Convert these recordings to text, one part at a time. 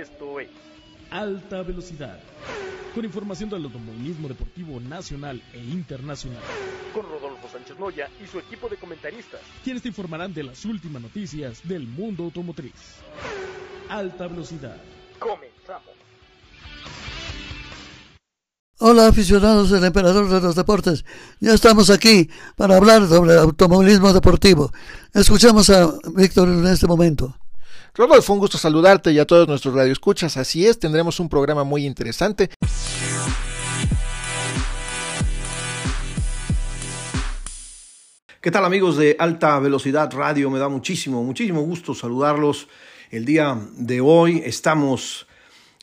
Esto es Alta Velocidad. Con información del automovilismo deportivo nacional e internacional. Con Rodolfo Sánchez Moya y su equipo de comentaristas. Quienes te informarán de las últimas noticias del mundo automotriz. Alta Velocidad. Comenzamos. Hola aficionados del Emperador de los Deportes, ya estamos aquí para hablar sobre automovilismo deportivo. Escuchamos a Víctor en este momento. Rodolfo, un gusto saludarte y a todos nuestros radioescuchas. Así es, tendremos un programa muy interesante. ¿Qué tal amigos de Alta Velocidad Radio? Me da muchísimo, muchísimo gusto saludarlos. El día de hoy estamos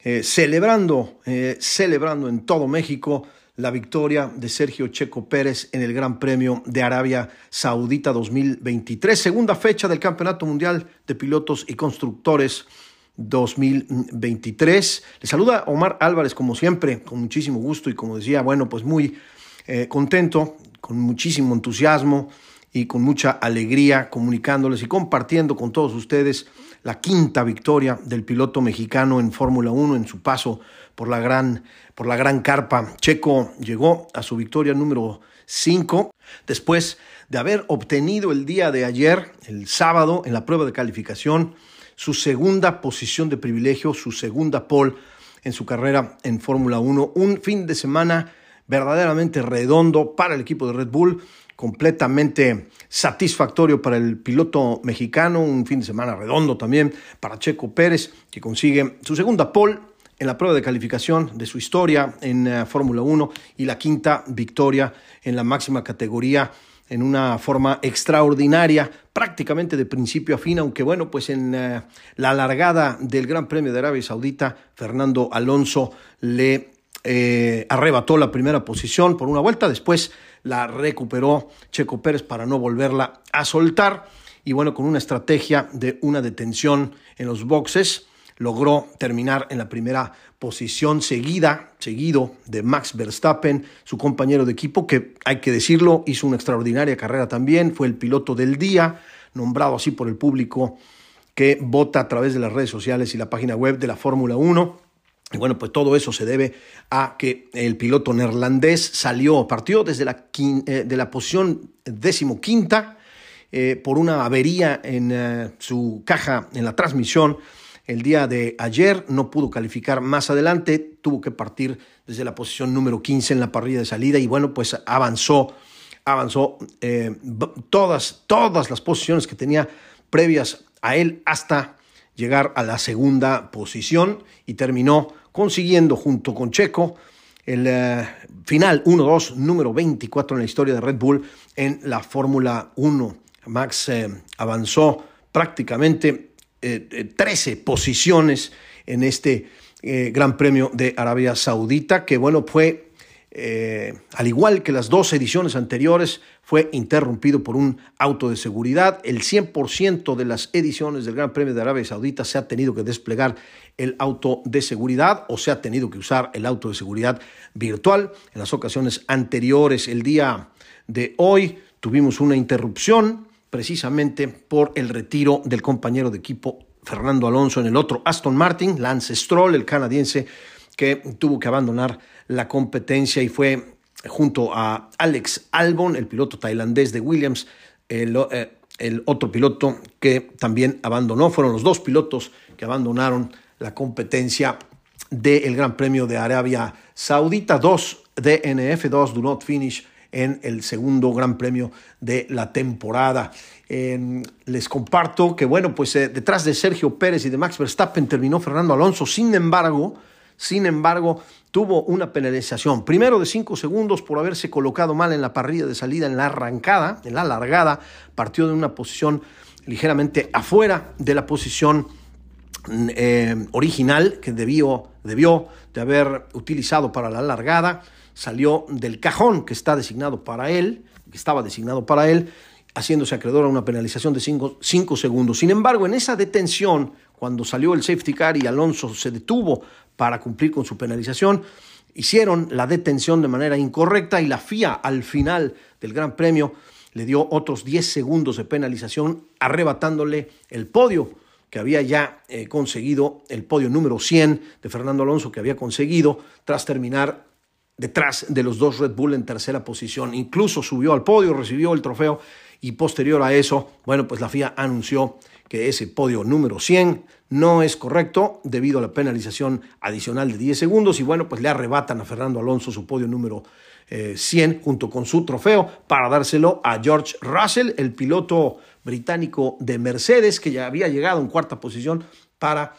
eh, celebrando, eh, celebrando en todo México la victoria de Sergio Checo Pérez en el Gran Premio de Arabia Saudita 2023, segunda fecha del Campeonato Mundial de Pilotos y Constructores 2023. Le saluda Omar Álvarez como siempre, con muchísimo gusto y como decía, bueno, pues muy eh, contento, con muchísimo entusiasmo y con mucha alegría comunicándoles y compartiendo con todos ustedes la quinta victoria del piloto mexicano en Fórmula 1 en su paso por la gran, por la gran carpa. Checo llegó a su victoria número 5 después de haber obtenido el día de ayer, el sábado, en la prueba de calificación, su segunda posición de privilegio, su segunda pole en su carrera en Fórmula 1. Un fin de semana verdaderamente redondo para el equipo de Red Bull, completamente satisfactorio para el piloto mexicano, un fin de semana redondo también para Checo Pérez, que consigue su segunda pole en la prueba de calificación de su historia en eh, Fórmula 1 y la quinta victoria en la máxima categoría en una forma extraordinaria, prácticamente de principio a fin, aunque bueno, pues en eh, la largada del Gran Premio de Arabia Saudita, Fernando Alonso le eh, arrebató la primera posición por una vuelta, después la recuperó Checo Pérez para no volverla a soltar y bueno, con una estrategia de una detención en los boxes, logró terminar en la primera posición seguida, seguido de Max Verstappen, su compañero de equipo, que hay que decirlo, hizo una extraordinaria carrera también, fue el piloto del día, nombrado así por el público que vota a través de las redes sociales y la página web de la Fórmula 1. Y bueno, pues todo eso se debe a que el piloto neerlandés salió, partió desde la, eh, de la posición decimoquinta eh, por una avería en eh, su caja, en la transmisión. El día de ayer no pudo calificar más adelante, tuvo que partir desde la posición número 15 en la parrilla de salida y bueno, pues avanzó, avanzó todas, todas las posiciones que tenía previas a él hasta llegar a la segunda posición y terminó consiguiendo junto con Checo el eh, final 1-2, número 24 en la historia de Red Bull en la Fórmula 1. Max eh, avanzó prácticamente 13 eh, posiciones en este Gran Premio de Arabia Saudita, que bueno, fue eh, al igual que las dos ediciones anteriores, fue interrumpido por un auto de seguridad. El 100% de las ediciones del Gran Premio de Arabia Saudita se ha tenido que desplegar el auto de seguridad o se ha tenido que usar el auto de seguridad virtual. En las ocasiones anteriores, el día de hoy, tuvimos una interrupción precisamente por el retiro del compañero de equipo Fernando Alonso en el otro Aston Martin, Lance Stroll, el canadiense, que tuvo que abandonar la competencia y fue junto a Alex Albon, el piloto tailandés de Williams, el, eh, otro piloto que también abandonó. Fueron los dos pilotos que abandonaron la competencia del Gran Premio de Arabia Saudita. Dos DNF, dos do not finish en el segundo Gran Premio de la temporada. les comparto que, bueno, pues eh, detrás de Sergio Pérez y de Max Verstappen terminó Fernando Alonso. Sin embargo, sin embargo, tuvo una penalización, primero de cinco segundos por haberse colocado mal en la parrilla de salida en la arrancada, en la largada, partió de una posición ligeramente afuera de la posición eh, original que debió, debió de haber utilizado para la largada, salió del cajón que está designado para él, que estaba designado para él, haciéndose acreedor a una penalización de cinco segundos. Sin embargo, en esa detención, cuando salió el safety car y Alonso se detuvo para cumplir con su penalización. Hicieron la detención de manera incorrecta y la FIA al final del Gran Premio le dio otros 10 segundos de penalización, arrebatándole el podio que había ya eh, conseguido el podio número 100 de Fernando Alonso, que había conseguido tras terminar detrás de los dos Red Bull en tercera posición. Incluso subió al podio, recibió el trofeo y posterior a eso, bueno, pues la FIA anunció que ese podio número 100 no es correcto debido a la penalización adicional de 10 segundos y bueno, pues le arrebatan a Fernando Alonso su podio número 100 eh, junto con su trofeo para dárselo a George Russell, el piloto británico de Mercedes que ya había llegado en cuarta posición para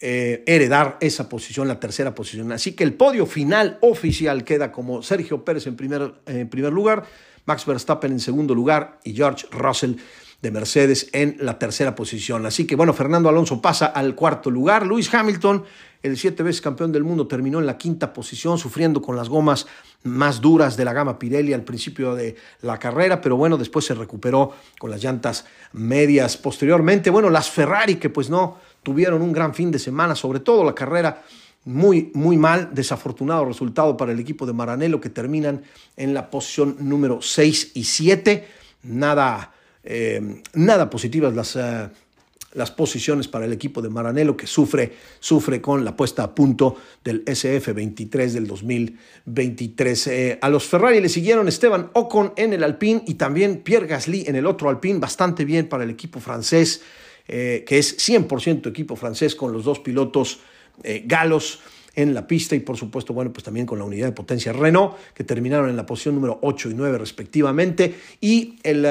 eh, heredar esa posición, la tercera posición. Así que el podio final oficial queda como Sergio Pérez en primer, en primer lugar, Max Verstappen en segundo lugar y George Russell de Mercedes en la tercera posición. Así que bueno, Fernando Alonso pasa al cuarto lugar. Luis Hamilton, el siete veces campeón del mundo, terminó en la quinta posición, sufriendo con las gomas más duras de la gama Pirelli al principio de la carrera, pero bueno, después se recuperó con las llantas medias. Posteriormente, bueno, las Ferrari que pues no tuvieron un gran fin de semana, sobre todo la carrera muy, muy mal, desafortunado resultado para el equipo de Maranello que terminan en la posición número 6 y 7. Nada eh, nada positivas las, eh, las posiciones para el equipo de Maranello que sufre, sufre con la puesta a punto del SF23 del 2023. Eh, a los Ferrari le siguieron Esteban Ocon en el Alpine y también Pierre Gasly en el otro Alpine, bastante bien para el equipo francés, que es 100% equipo francés con los dos pilotos galos en la pista y por supuesto, bueno, pues también con la unidad de potencia Renault, que terminaron en la posición número 8 y 9 respectivamente, y el,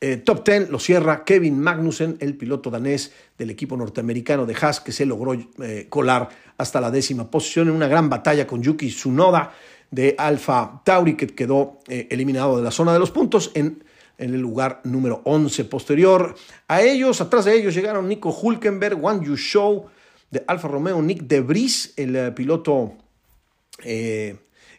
eh, top 10 lo cierra Kevin Magnussen, el piloto danés del equipo norteamericano de Haas, que se logró eh, colar hasta la décima posición en una gran batalla con Yuki Tsunoda de Alfa Tauri, que quedó eh, eliminado de la zona de los puntos en, en, el lugar número 11 posterior. A ellos, atrás de ellos, llegaron Nico Hulkenberg, Wang Yu Shou de Alfa Romeo, Nick De Vries, el piloto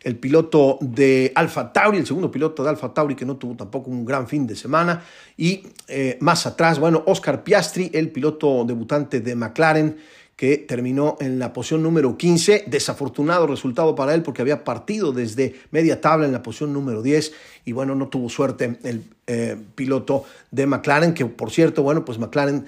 el piloto de Alfa Tauri, el segundo piloto de Alfa Tauri que no tuvo tampoco un gran fin de semana. Y eh, más atrás, bueno, Oscar Piastri, el piloto debutante de McLaren, que terminó en la posición número 15. Desafortunado resultado para él porque había partido desde media tabla en la posición número 10 y bueno, no tuvo suerte el eh, piloto de McLaren, que por cierto, bueno, pues McLaren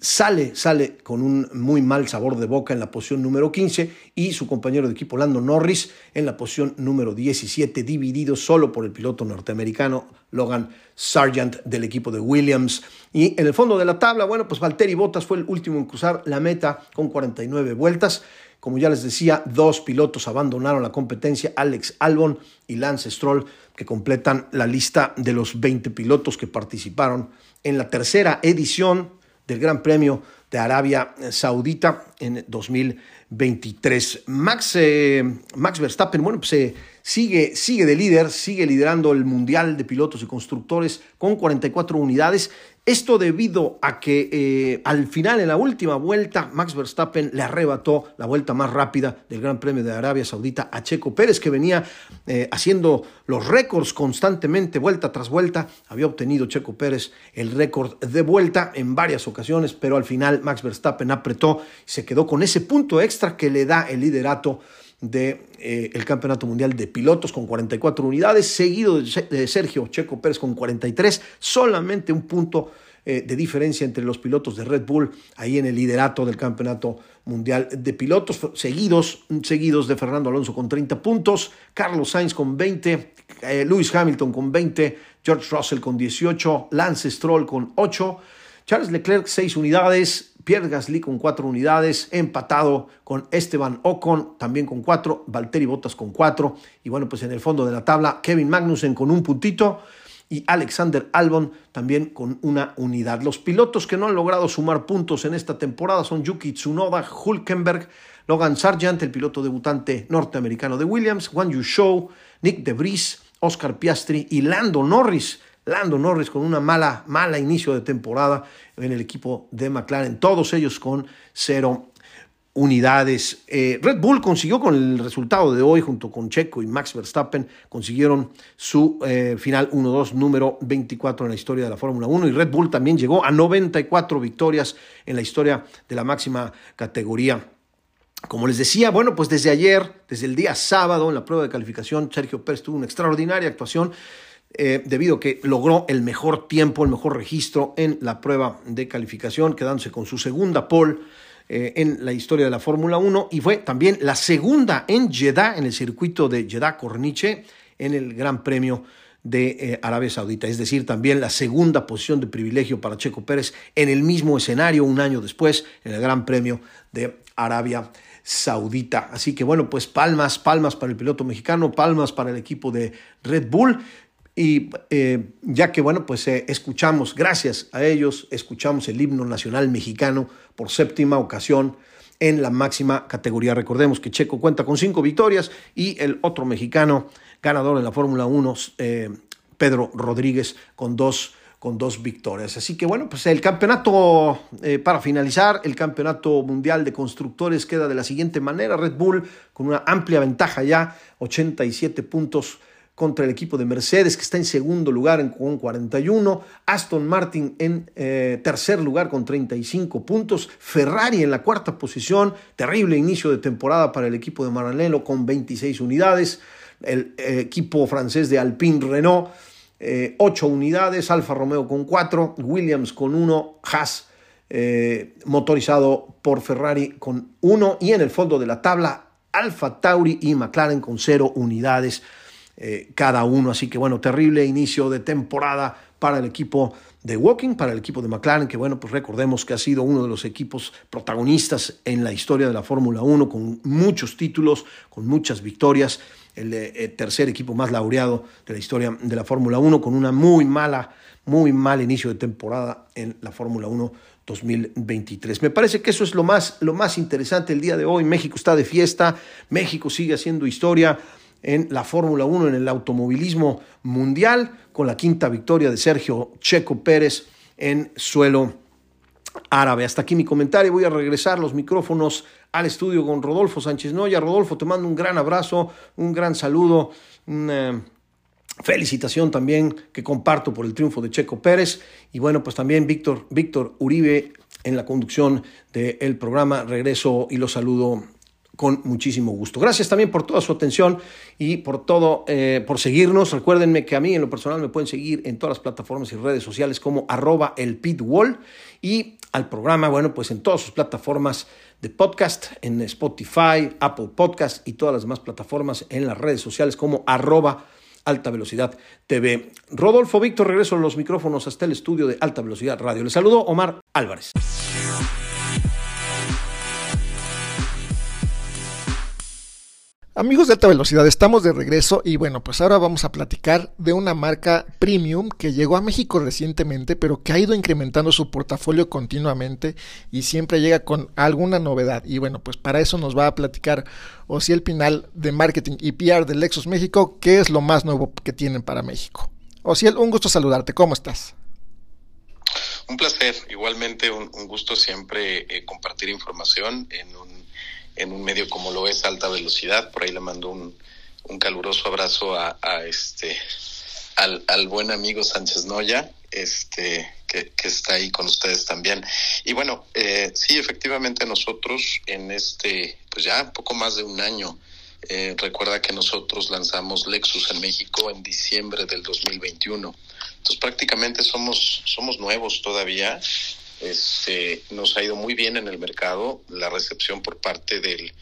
sale, sale con un muy mal sabor de boca en la posición número 15 y su compañero de equipo Lando Norris en la posición número 17, dividido solo por el piloto norteamericano Logan Sargent del equipo de Williams. Y en el fondo de la tabla, bueno, pues Valtteri Bottas fue el último en cruzar la meta con 49 vueltas. Como ya les decía, dos pilotos abandonaron la competencia, Alex Albon y Lance Stroll, que completan la lista de los 20 pilotos que participaron en la tercera edición del Gran Premio de Arabia Saudita en 2023. Max, eh, Max Verstappen, bueno, pues eh, sigue, sigue de líder, sigue liderando el Mundial de Pilotos y Constructores con 44 unidades. Esto debido a que eh, al final, en la última vuelta, Max Verstappen le arrebató la vuelta más rápida del Gran Premio de Arabia Saudita a Checo Pérez, que venía eh, haciendo los récords constantemente, vuelta tras vuelta. Había obtenido Checo Pérez el récord de vuelta en varias ocasiones, pero al final Max Verstappen apretó y se quedó con ese punto extra que le da el liderato del de, eh, Campeonato Mundial de Pilotos con 44 unidades, seguido de Sergio Checo Pérez con 43, solamente un punto eh, de diferencia entre los pilotos de Red Bull ahí en el liderato del Campeonato Mundial de Pilotos, seguidos, seguidos de Fernando Alonso con 30 puntos, Carlos Sainz con 20, eh, Lewis Hamilton con 20, George Russell con 18, Lance Stroll con 8, Charles Leclerc 6 unidades, Pierre Gasly con cuatro unidades, empatado con Esteban Ocon también con cuatro, Valtteri Bottas con cuatro, y bueno, pues en el fondo de la tabla, Kevin Magnussen con un puntito y Alexander Albon también con una unidad. Los pilotos que no han logrado sumar puntos en esta temporada son Yuki Tsunoda, Hulkenberg, Logan Sargent, el piloto debutante norteamericano de Williams, Juan Yu Shou, Nick De Vries, Oscar Piastri y Lando Norris Lando Norris con una mala, mala inicio de temporada en el equipo de McLaren, todos ellos con cero unidades. Eh, Red Bull consiguió con el resultado de hoy, junto con Checo y Max Verstappen, consiguieron su eh, final 1-2, número 24 en la historia de la Fórmula 1. Y Red Bull también llegó a 94 victorias en la historia de la máxima categoría. Como les decía, bueno, pues desde ayer, desde el día sábado, en la prueba de calificación, Sergio Pérez tuvo una extraordinaria actuación eh, debido a que logró el mejor tiempo, el mejor registro en la prueba de calificación, quedándose con su segunda pole eh, en la historia de la Fórmula 1 y fue también la segunda en Jeddah, en el circuito de Jeddah Corniche, en el Gran Premio de eh, Arabia Saudita, es decir, también la segunda posición de privilegio para Checo Pérez en el mismo escenario un año después, en el Gran Premio de Arabia Saudita. Así que bueno, pues palmas, palmas para el piloto mexicano, palmas para el equipo de Red Bull. Y eh, ya que, bueno, pues eh, escuchamos, gracias a ellos, escuchamos el himno nacional mexicano por séptima ocasión en la máxima categoría. Recordemos que Checo cuenta con cinco victorias y el otro mexicano ganador en la Fórmula 1, eh, Pedro Rodríguez, con dos, con dos victorias. Así que bueno, pues el campeonato, para finalizar, el campeonato mundial de constructores queda de la siguiente manera. Red Bull con una amplia ventaja ya, 87 puntos contra el equipo de Mercedes, que está en segundo lugar con 41, Aston Martin en eh, tercer lugar con 35 puntos, Ferrari en la cuarta posición, terrible inicio de temporada para el equipo de Maranello con 26 unidades, el eh, equipo francés de Alpine Renault, 8 eh, unidades, Alfa Romeo con 4, Williams con 1, Haas motorizado por Ferrari con 1 y en el fondo de la tabla Alfa Tauri y McLaren con 0 unidades. Eh, cada uno. Así que bueno, terrible inicio de temporada para el equipo de Walking, para el equipo de McLaren, que bueno, pues recordemos que ha sido uno de los equipos protagonistas en la historia de la Fórmula 1, con muchos títulos, con muchas victorias, el, eh, tercer equipo más laureado de la historia de la Fórmula 1, con una muy mala, muy mal inicio de temporada en la Fórmula 1 2023. Me parece que eso es lo más, lo más interesante el día de hoy. México está de fiesta, México sigue haciendo historia en la Fórmula 1, en el automovilismo mundial, con la quinta victoria de Sergio Checo Pérez en suelo árabe. Hasta aquí mi comentario. Voy a regresar los micrófonos al estudio con Rodolfo Sánchez Noya. Rodolfo, te mando un gran abrazo, un gran saludo, una felicitación también que comparto por el triunfo de Checo Pérez. Y bueno, pues también Víctor, Víctor Uribe en la conducción del programa. Regreso y lo saludo con muchísimo gusto. Gracias también por toda su atención y por todo, eh, por seguirnos. Recuérdenme que a mí en lo personal me pueden seguir en todas las plataformas y redes sociales como arroba el pitwall y al programa, bueno, pues en todas sus plataformas de podcast, en Spotify, Apple Podcast y todas las demás plataformas en las redes sociales como arroba Alta Velocidad TV. Rodolfo Víctor, regreso a los micrófonos hasta el estudio de Alta Velocidad Radio. Les saludo Omar Álvarez. Amigos de alta velocidad, estamos de regreso y bueno, pues ahora vamos a platicar de una marca premium que llegó a México recientemente, pero que ha ido incrementando su portafolio continuamente y siempre llega con alguna novedad. Y bueno, pues para eso nos va a platicar Ociel Pinal de Marketing y PR de Lexus México, qué es lo más nuevo que tienen para México. Ociel, un gusto saludarte, ¿cómo estás? Un placer, igualmente un, gusto siempre eh, compartir información en un en un medio como lo es Alta Velocidad. Por ahí le mando un, un caluroso abrazo a, este al, al, buen amigo Sánchez Noya, este, que, que, está ahí con ustedes también. Y bueno, eh, sí, efectivamente nosotros en este, pues ya poco más de un año, eh, recuerda que nosotros lanzamos Lexus en México en diciembre del 2021. Entonces prácticamente somos, somos nuevos todavía este, nos ha ido muy bien en el mercado, la recepción por parte del,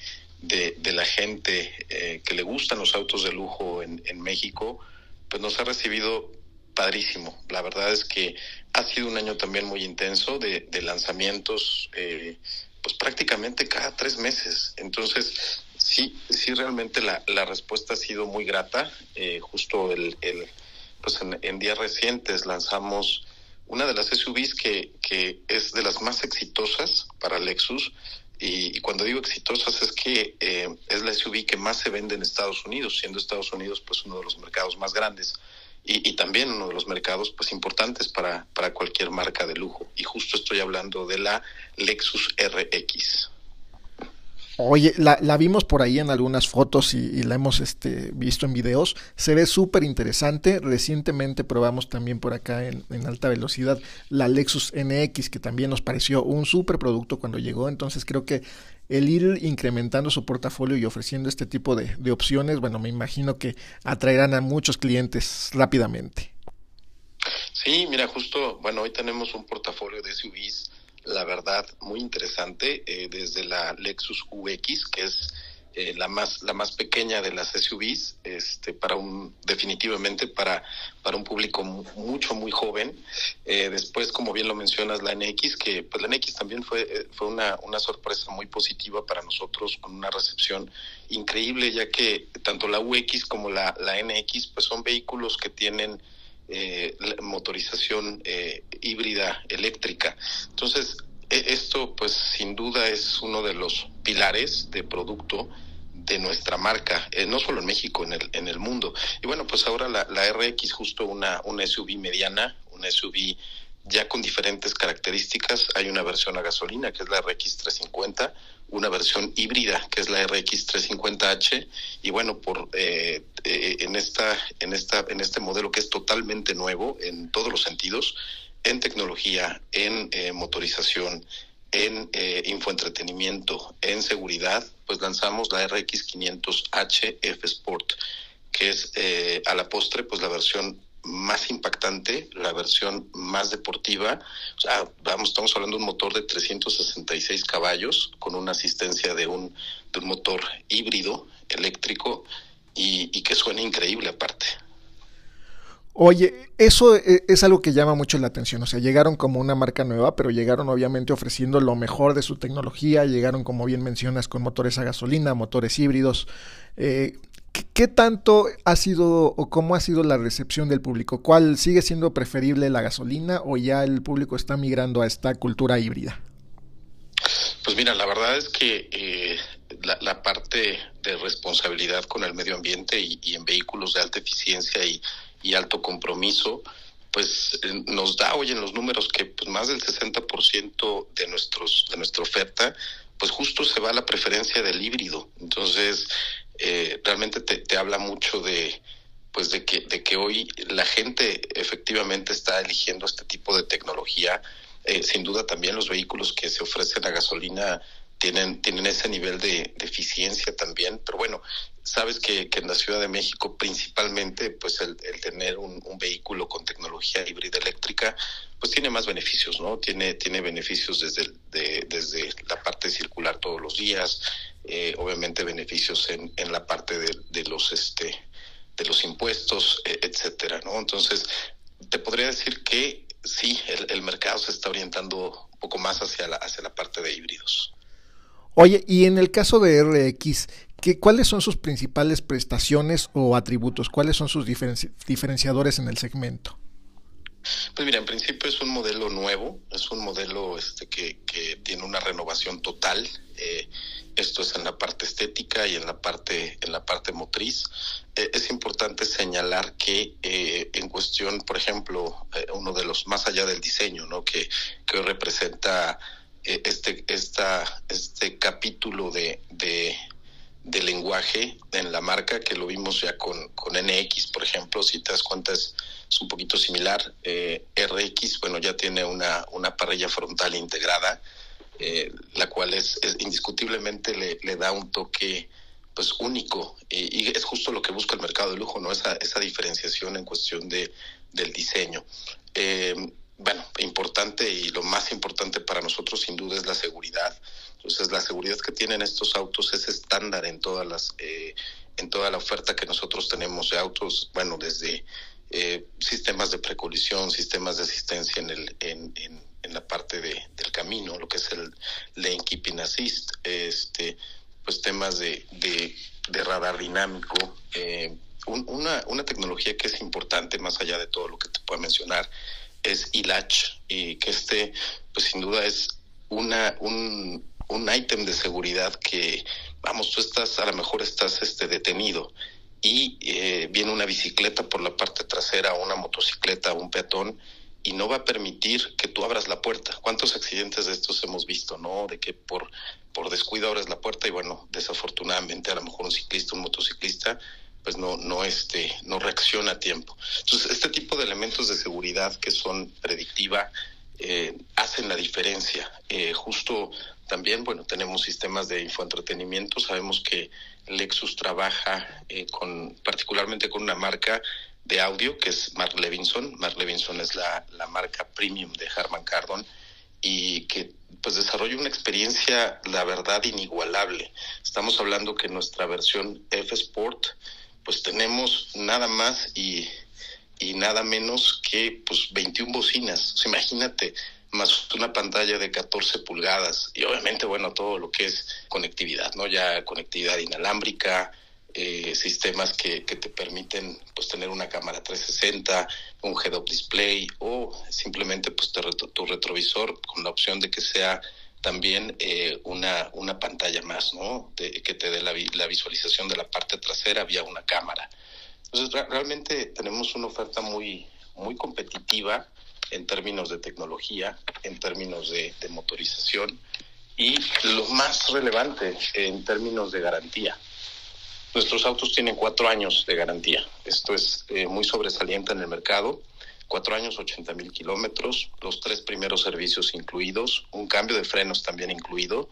de, la gente eh, que le gustan los autos de lujo en, en México, pues nos ha recibido padrísimo. La verdad es que ha sido un año también muy intenso de, lanzamientos, eh, pues prácticamente cada tres meses. Entonces, sí, sí realmente la, la respuesta ha sido muy grata. Eh, justo el, el pues en, en días recientes lanzamos una de las SUVs que, que es de las más exitosas para Lexus. Y, cuando digo exitosas es que eh, es la SUV que más se vende en Estados Unidos, siendo Estados Unidos pues uno de los mercados más grandes y, y también uno de los mercados pues importantes para, para cualquier marca de lujo. Y justo estoy hablando de la Lexus RX. Oye, la, la, vimos por ahí en algunas fotos y, la hemos este, visto en videos. Se ve súper interesante. Recientemente probamos también por acá en, en, alta velocidad la Lexus NX, que también nos pareció un súper producto cuando llegó. Entonces creo que el ir incrementando su portafolio y ofreciendo este tipo de, de opciones, bueno, me imagino que atraerán a muchos clientes rápidamente. Sí, mira, justo, bueno, hoy tenemos un portafolio de SUVs la verdad, muy interesante, eh, desde la Lexus UX, que es eh, la más la más pequeña de las SUVs, este, para un definitivamente para para un público mucho muy joven. Eh, después, como bien lo mencionas, la NX, que pues la NX también fue fue una una sorpresa muy positiva para nosotros, con una recepción increíble, ya que tanto la UX como la la NX, pues son vehículos que tienen eh, motorización eh, híbrida eléctrica. Entonces, e, esto pues sin duda es uno de los pilares de producto de nuestra marca, eh, no solo en México, en el, en el mundo. Y bueno, pues ahora la, la RX, justo una, una SUV mediana, una SUV ya con diferentes características. Hay una versión a gasolina, que es la RX 350, una versión híbrida que es la RX 350H y bueno por eh, eh, en esta en esta en este modelo que es totalmente nuevo en todos los sentidos en tecnología en eh, motorización en infoentretenimiento en seguridad pues lanzamos la RX 500H F Sport que es a la postre pues la versión más impactante, la versión más deportiva. Vamos, estamos hablando de un motor de 366 caballos con una asistencia de un, motor híbrido eléctrico y, y que suena increíble aparte. Oye, eso e, es algo que llama mucho la atención. O sea, llegaron como una marca nueva, pero llegaron obviamente ofreciendo lo mejor de su tecnología. Llegaron, como bien mencionas, con motores a gasolina, motores híbridos. Eh, ¿Qué tanto ha sido o cómo ha sido la recepción del público? ¿Cuál sigue siendo preferible la gasolina o ya el público está migrando a esta cultura híbrida? Pues mira, la verdad es que eh, la, parte de responsabilidad con el medio ambiente y, en vehículos de alta eficiencia y, alto compromiso, pues eh, nos da hoy en los números que pues, más del 60% de nuestros de nuestra oferta pues justo se va a la preferencia del híbrido. Entonces, eh, realmente te, habla mucho de pues de que de que hoy la gente efectivamente está eligiendo este tipo de tecnología. Eh, sin duda también los vehículos que se ofrecen a gasolina tienen tienen ese nivel de, eficiencia también pero bueno sabes que, en la Ciudad de México principalmente pues el, tener un, vehículo con tecnología híbrida eléctrica pues tiene más beneficios no tiene tiene beneficios desde de, desde la parte circular todos los días eh, obviamente beneficios en, en la parte de, de, los este de los impuestos e, etcétera no entonces te podría decir que sí el, el, mercado se está orientando un poco más hacia la hacia la parte de híbridos oye y en el caso de RX ¿qué, cuáles son sus principales prestaciones o atributos cuáles son sus diferenci diferenciadores en el segmento pues mira, en principio es un modelo nuevo, es un modelo este que, tiene una renovación total. Eh, esto es en la parte estética y en la parte en la parte motriz. Eh, es importante señalar que eh, en cuestión, por ejemplo, eh, uno de los más allá del diseño, ¿no? Que, que representa este esta este capítulo de, de lenguaje en la marca que lo vimos ya con, con NX, por ejemplo, si te das cuenta es, es un poquito similar. Eh, RX, bueno, ya tiene una, una parrilla frontal integrada, eh, la cual es, es indiscutiblemente le, le, da un toque pues único y, y, es justo lo que busca el mercado de lujo, ¿no? Esa, esa diferenciación en cuestión de, del diseño. Eh, bueno, importante y lo más importante para nosotros sin duda es la seguridad. Entonces, la seguridad que tienen estos autos es estándar en todas las eh, en toda la oferta que nosotros tenemos de autos, bueno, desde eh, sistemas de precolisión, sistemas de asistencia en el en, en, la parte de, del camino, lo que es el lane keeping assist, este pues temas de, de, radar dinámico, eh, un, una, una tecnología que es importante más allá de todo lo que te pueda mencionar es ILACH y que este pues sin duda es una un, un de seguridad que vamos tú estás a lo mejor estás este detenido y eh, viene una bicicleta por la parte trasera una motocicleta un peatón y no va a permitir que tú abras la puerta. ¿Cuántos accidentes de estos hemos visto, no? De que por, por descuido abres la puerta y bueno, desafortunadamente a lo mejor un ciclista, un motociclista, pues no, no, este, no reacciona a tiempo. Entonces, este tipo de elementos de seguridad que son predictiva eh, hacen la diferencia. Eh, justo también, bueno, tenemos sistemas de infoentretenimiento. Sabemos que Lexus trabaja eh, con, particularmente con una marca de audio que es Mark Levinson. Mark Levinson es la, la marca premium de Harman Kardon y que pues desarrolla una experiencia, la verdad, inigualable. Estamos hablando que nuestra versión F Sport, pues tenemos nada más y, y nada menos que pues 21 bocinas. imagínate, más una pantalla de 14 pulgadas y obviamente, bueno, todo lo que es conectividad, ¿no? Ya conectividad inalámbrica, eh, sistemas que, te permiten pues tener una cámara 360, un head-up display o simplemente pues tu retrovisor con la opción de que sea también eh, una, una pantalla más, ¿no? que te dé la, la, visualización de la parte trasera vía una cámara. Entonces, realmente tenemos una oferta muy, muy competitiva en términos de tecnología, en términos de, motorización y lo más relevante en términos de garantía. Nuestros autos tienen cuatro años de garantía. Esto es eh, muy sobresaliente en el mercado. Cuatro años, 80 mil kilómetros, los tres primeros servicios incluidos, un cambio de frenos también incluido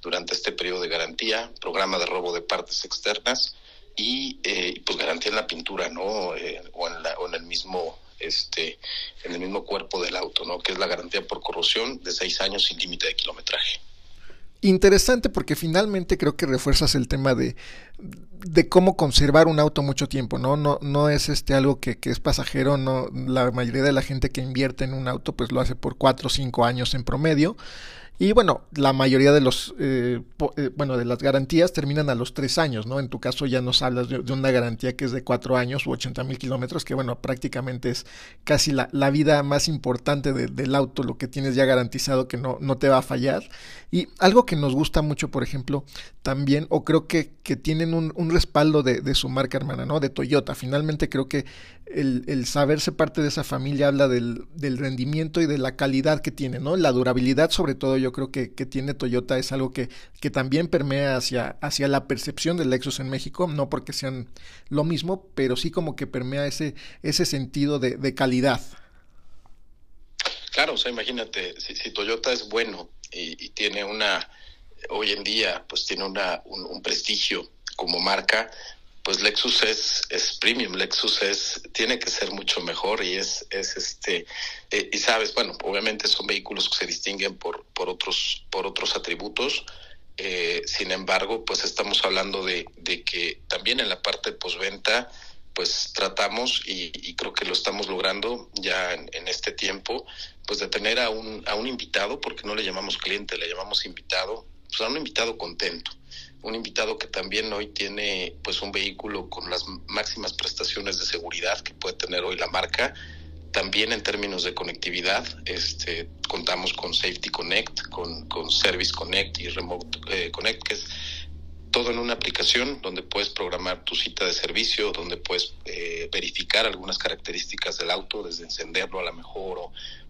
durante este periodo de garantía, programa de robo de partes externas y eh, pues garantía en la pintura, ¿no? Eh, o, en la, o en el mismo este en el mismo cuerpo del auto, ¿no? Que es la garantía por corrosión de seis años sin límite de kilometraje interesante porque finalmente creo que refuerzas el tema de, de cómo conservar un auto mucho tiempo, ¿no? No, no es este algo que, que, es pasajero, no, la mayoría de la gente que invierte en un auto pues lo hace por cuatro o cinco años en promedio y bueno, la mayoría de los, eh, eh, bueno, de las garantías terminan a los tres años, ¿no? En tu caso ya nos hablas de, una garantía que es de cuatro años u 80 mil kilómetros, que bueno, prácticamente es casi la, la vida más importante del auto, lo que tienes ya garantizado que no, no te va a fallar. Y algo que nos gusta mucho, por ejemplo, también, o creo que, que tienen un, un respaldo de, de, su marca hermana, ¿no? De Toyota. Finalmente creo que el, el saberse parte de esa familia habla del, del rendimiento y de la calidad que tiene, ¿no? La durabilidad sobre todo yo creo que, que tiene Toyota es algo que, que, también permea hacia, hacia la percepción del Lexus en México, no porque sean lo mismo, pero sí como que permea ese, ese sentido de, de calidad. Claro, o sea, imagínate, si, si Toyota es bueno y, y, tiene una, hoy en día, pues tiene una, un, un prestigio como marca, pues Lexus es, es premium, Lexus es, tiene que ser mucho mejor y es, es este, eh, y sabes, bueno, obviamente son vehículos que se distinguen por, por otros, por otros atributos, eh, sin embargo, pues estamos hablando de, de que también en la parte de posventa, pues tratamos y, y, creo que lo estamos logrando ya en, en, este tiempo, pues de tener a un, a un invitado, porque no le llamamos cliente, le llamamos invitado, pues a un invitado contento un invitado que también hoy tiene pues un vehículo con las máximas prestaciones de seguridad que puede tener hoy la marca. También en términos de conectividad, este, contamos con Safety Connect, con, con Service Connect y Remote eh, Connect, que es todo en una aplicación donde puedes programar tu cita de servicio, donde puedes eh, verificar algunas características del auto, desde encenderlo a lo mejor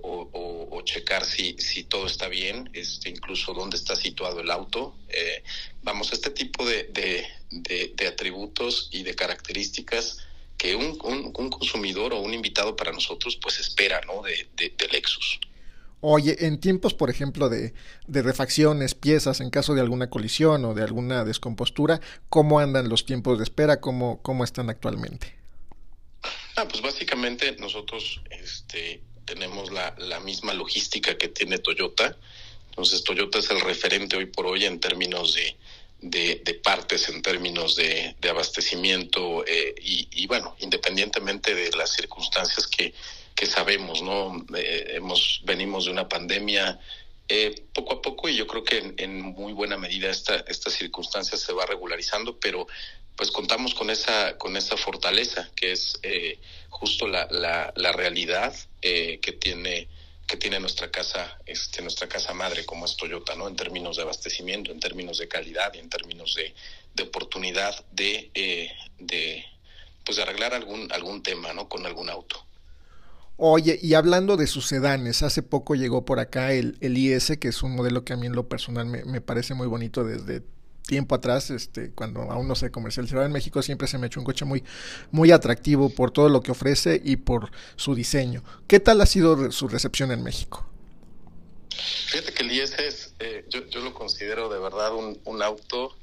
o, checar si, si todo está bien, este, incluso dónde está situado el auto. Eh, vamos, este tipo de, de, atributos y de características que un, un, un, consumidor o un invitado para nosotros pues espera ¿no? de, de Lexus. Oye, en tiempos, por ejemplo, de, refacciones, piezas, en caso de alguna colisión o de alguna descompostura, ¿cómo andan los tiempos de espera? ¿Cómo, cómo están actualmente? Ah, pues básicamente nosotros este, tenemos la, misma logística que tiene Toyota. Entonces, Toyota es el referente hoy por hoy en términos de, partes en términos de, de abastecimiento eh, y, y, bueno, independientemente de las circunstancias que, que sabemos, ¿no? Eh, hemos, venimos de una pandemia eh, poco a poco y yo creo que en, muy buena medida esta, esta circunstancia se va regularizando, pero pues contamos con esa, con esa fortaleza que es eh, justo la, la, la realidad eh, que tiene que tiene nuestra casa, este, nuestra casa madre como es Toyota, ¿no? En términos de abastecimiento, en términos de calidad y en términos de, de oportunidad de, eh, de, pues de arreglar algún, algún tema, ¿no? Con algún auto. Oye, y hablando de sus sedanes, hace poco llegó por acá el, el IS, que es un modelo que a mí en lo personal me, me parece muy bonito desde tiempo atrás, este, cuando aún no se comercializaba en México, siempre se me echó un coche muy, muy atractivo por todo lo que ofrece y por su diseño. ¿Qué tal ha sido su recepción en México? Fíjate que el IS es, eh, yo, yo, lo considero de verdad un, un, auto,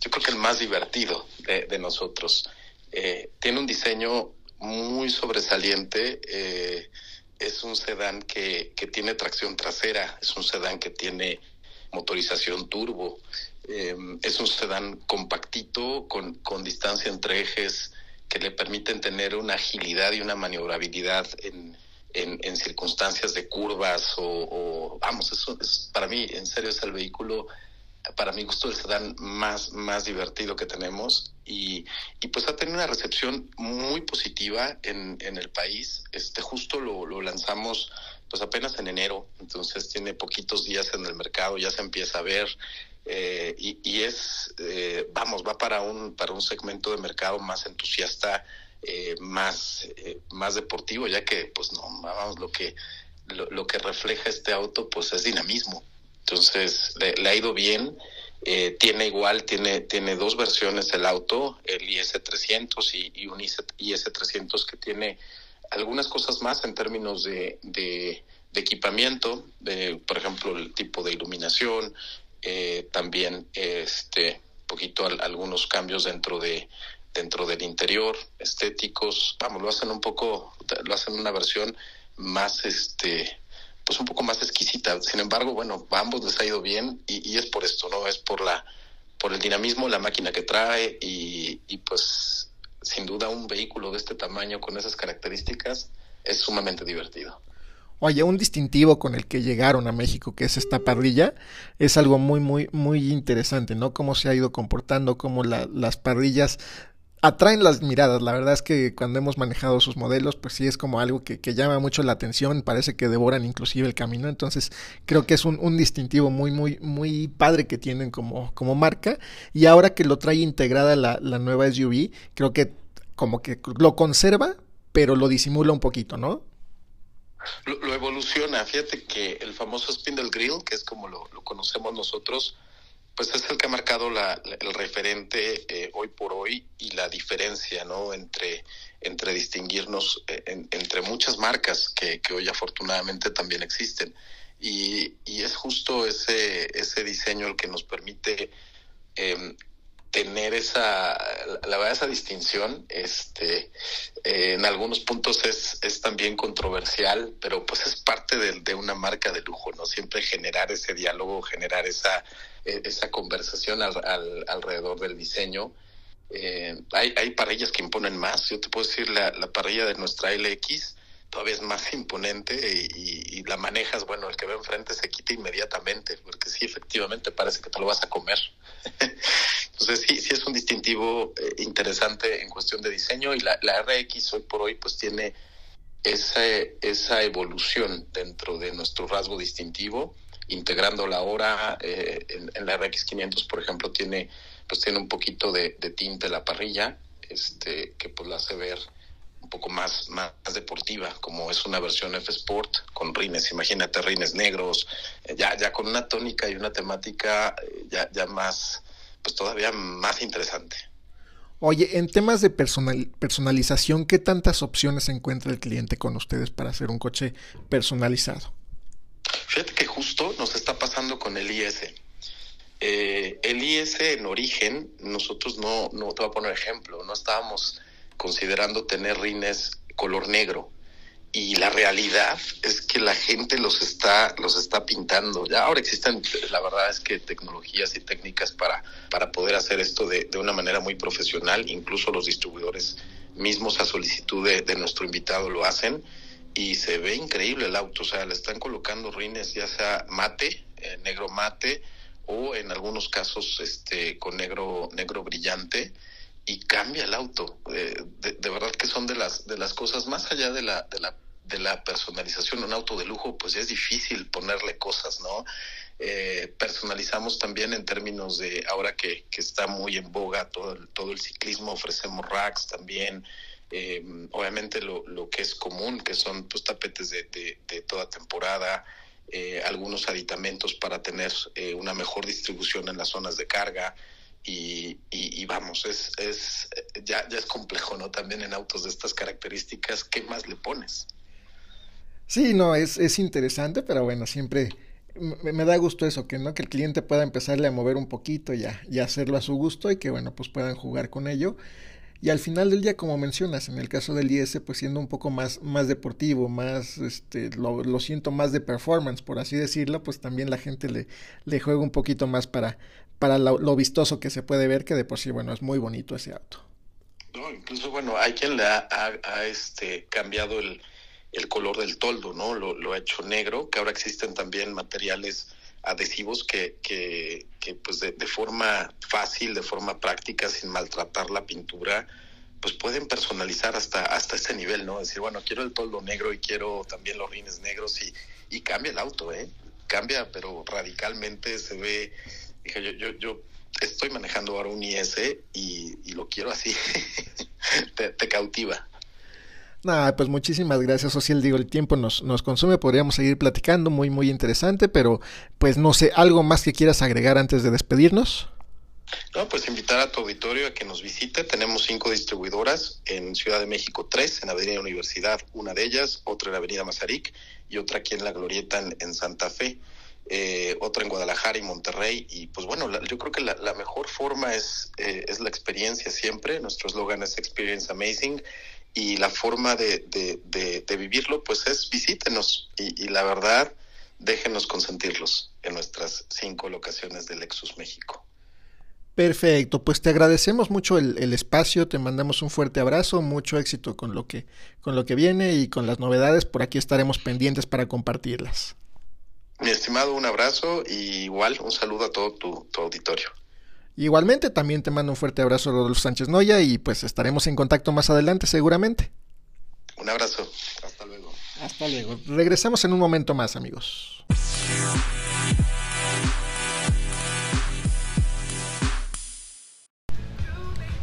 yo creo que el más divertido de, de nosotros. Eh, tiene un diseño muy sobresaliente. Eh, es un sedán que, que, tiene tracción trasera, es un sedán que tiene motorización turbo, eh, es un sedán compactito con, con, distancia entre ejes que le permiten tener una agilidad y una maniobrabilidad en, en, en circunstancias de curvas o, o, vamos, eso es para mí, en serio, es el vehículo para mi gusto el sedán más, más divertido que tenemos y, y pues ha tenido una recepción muy positiva en, en el país. Este, justo lo, lo, lanzamos pues apenas en enero, entonces tiene poquitos días en el mercado, ya se empieza a ver. Eh, y, y, es, eh, vamos, va para un, para un segmento de mercado más entusiasta, eh, más, más deportivo, ya que pues no, vamos, lo que, lo, lo que refleja este auto pues es dinamismo entonces, le, ha ido bien. Eh, tiene igual, tiene, tiene dos versiones el auto, el IS300 y, y un IS300 que tiene algunas cosas más en términos de, de, de equipamiento, de, por ejemplo, el tipo de iluminación, eh, también este poquito al, algunos cambios dentro de dentro del interior, estéticos, vamos, lo hacen un poco, lo hacen una versión más este pues un poco más exquisita. Sin embargo, bueno, a ambos les ha ido bien y, y, es por esto, ¿no? Es por la por el dinamismo, la máquina que trae y, pues sin duda un vehículo de este tamaño con esas características es sumamente divertido. Oye, un distintivo con el que llegaron a México, que es esta parrilla, es algo muy, muy, muy interesante, ¿no? Cómo se ha ido comportando, cómo la, las parrillas atraen las miradas. La verdad es que cuando hemos manejado sus modelos, pues sí es como algo que, llama mucho la atención. Parece que devoran inclusive el camino. Entonces creo que es un, distintivo muy, muy, muy padre que tienen como, como marca. Y ahora que lo trae integrada la, la nueva SUV, creo que como que lo conserva, pero lo disimula un poquito, ¿no? Lo, lo evoluciona. Fíjate que el famoso Spindle Grill, que es como lo conocemos nosotros, pues es el que ha marcado la, el referente eh, hoy por hoy y la diferencia, ¿no? Entre, entre distinguirnos eh, en, entre muchas marcas que, que, hoy afortunadamente también existen. Y, y, es justo ese, ese diseño el que nos permite eh, tener esa, la verdad, esa distinción, este, eh, en algunos puntos es, es también controversial, pero pues es parte de, de, una marca de lujo, ¿no? Siempre generar ese diálogo, generar esa, eh, esa conversación al, al, alrededor del diseño. Eh, hay, hay parrillas que imponen más, yo te puedo decir, la, la parrilla de nuestra LX, todavía es más imponente y, la manejas, bueno, el que ve enfrente se quita inmediatamente, porque sí, efectivamente parece que te lo vas a comer. Entonces sí, sí es un distintivo eh, interesante en cuestión de diseño y la, la, RX hoy por hoy pues tiene esa, esa evolución dentro de nuestro rasgo distintivo, integrándola ahora eh, en, la RX 500, por ejemplo, tiene pues tiene un poquito de, de tinte la parrilla, este que pues la hace ver poco más, más deportiva, como es una versión F Sport con rines, imagínate rines negros, eh, ya, ya con una tónica y una temática eh, ya, ya más, pues todavía más interesante. Oye, en temas de personal, personalización, ¿qué tantas opciones encuentra el cliente con ustedes para hacer un coche personalizado? Fíjate que justo nos está pasando con el IS. Eh, el IS en origen, nosotros no, no te voy a poner ejemplo, no estábamos considerando tener rines color negro. Y la realidad es que la gente los está los está pintando. Ya ahora existen la verdad es que tecnologías y técnicas para para poder hacer esto de, de una manera muy profesional. Incluso los distribuidores mismos a solicitud de, nuestro invitado lo hacen. Y se ve increíble el auto. O sea le están colocando rines ya sea mate eh, negro mate o en algunos casos este con negro negro brillante y cambia el auto. Eh, de, de, verdad que son de las de las cosas más allá de la de la de la personalización. Un auto de lujo, pues ya es difícil ponerle cosas, ¿no? Eh, personalizamos también en términos de ahora que, que está muy en boga todo el, todo el ciclismo, ofrecemos racks también. eh, obviamente lo, lo, que es común, que son pues, tapetes de, de, toda temporada, eh, algunos aditamentos para tener eh, una mejor distribución en las zonas de carga. Y, y, vamos, es, es ya, ya es complejo, ¿no? También en autos de estas características, ¿qué más le pones? Sí, no, es, es interesante, pero bueno, siempre me, da gusto eso, que no que el cliente pueda empezarle a mover un poquito ya y hacerlo a su gusto y que bueno, pues puedan jugar con ello. Y al final del día, como mencionas, en el caso del IS, pues siendo un poco más, más deportivo, más, este, lo, lo siento más de performance, por así decirlo, pues también la gente le, le juega un poquito más para, para lo, lo, vistoso que se puede ver, que de por sí, bueno, es muy bonito ese auto. No, incluso, bueno, hay quien le ha, este, cambiado el, el color del toldo, ¿no? Lo, lo ha hecho negro, que ahora existen también materiales adhesivos que, que, que pues de, de, forma fácil, de forma práctica, sin maltratar la pintura, pues pueden personalizar hasta, hasta ese nivel, ¿no? Decir, bueno, quiero el toldo negro y quiero también los rines negros y, y cambia el auto, ¿eh? Cambia, pero radicalmente se ve, dije, yo, yo, yo estoy manejando ahora un IS y, y lo quiero así, te, te cautiva. Nada, pues muchísimas gracias, Social. Digo, el tiempo nos, nos consume, podríamos seguir platicando, muy, muy interesante, pero pues no sé, ¿algo más que quieras agregar antes de despedirnos? No, pues invitar a tu auditorio a que nos visite. Tenemos cinco distribuidoras en Ciudad de México, tres en Avenida Universidad, una de ellas, otra en Avenida Mazarik y otra aquí en La Glorieta en, en Santa Fe. Eh, otra en Guadalajara y Monterrey. Y pues bueno, la, yo creo que la, mejor forma es, eh, es la experiencia siempre. Nuestro eslogan es Experience Amazing y la forma de, de, vivirlo pues es visítenos y, y, la verdad déjenos consentirlos en nuestras cinco locaciones de Lexus México. Perfecto, pues te agradecemos mucho el, el, espacio, te mandamos un fuerte abrazo, mucho éxito con lo que con lo que viene y con las novedades, por aquí estaremos pendientes para compartirlas. Mi estimado, un abrazo y igual un saludo a todo tu, tu auditorio. Igualmente, también te mando un fuerte abrazo, Rodolfo Sánchez Noya, y pues estaremos en contacto más adelante, seguramente. Un abrazo, hasta luego. Hasta luego. Regresamos en un momento más, amigos.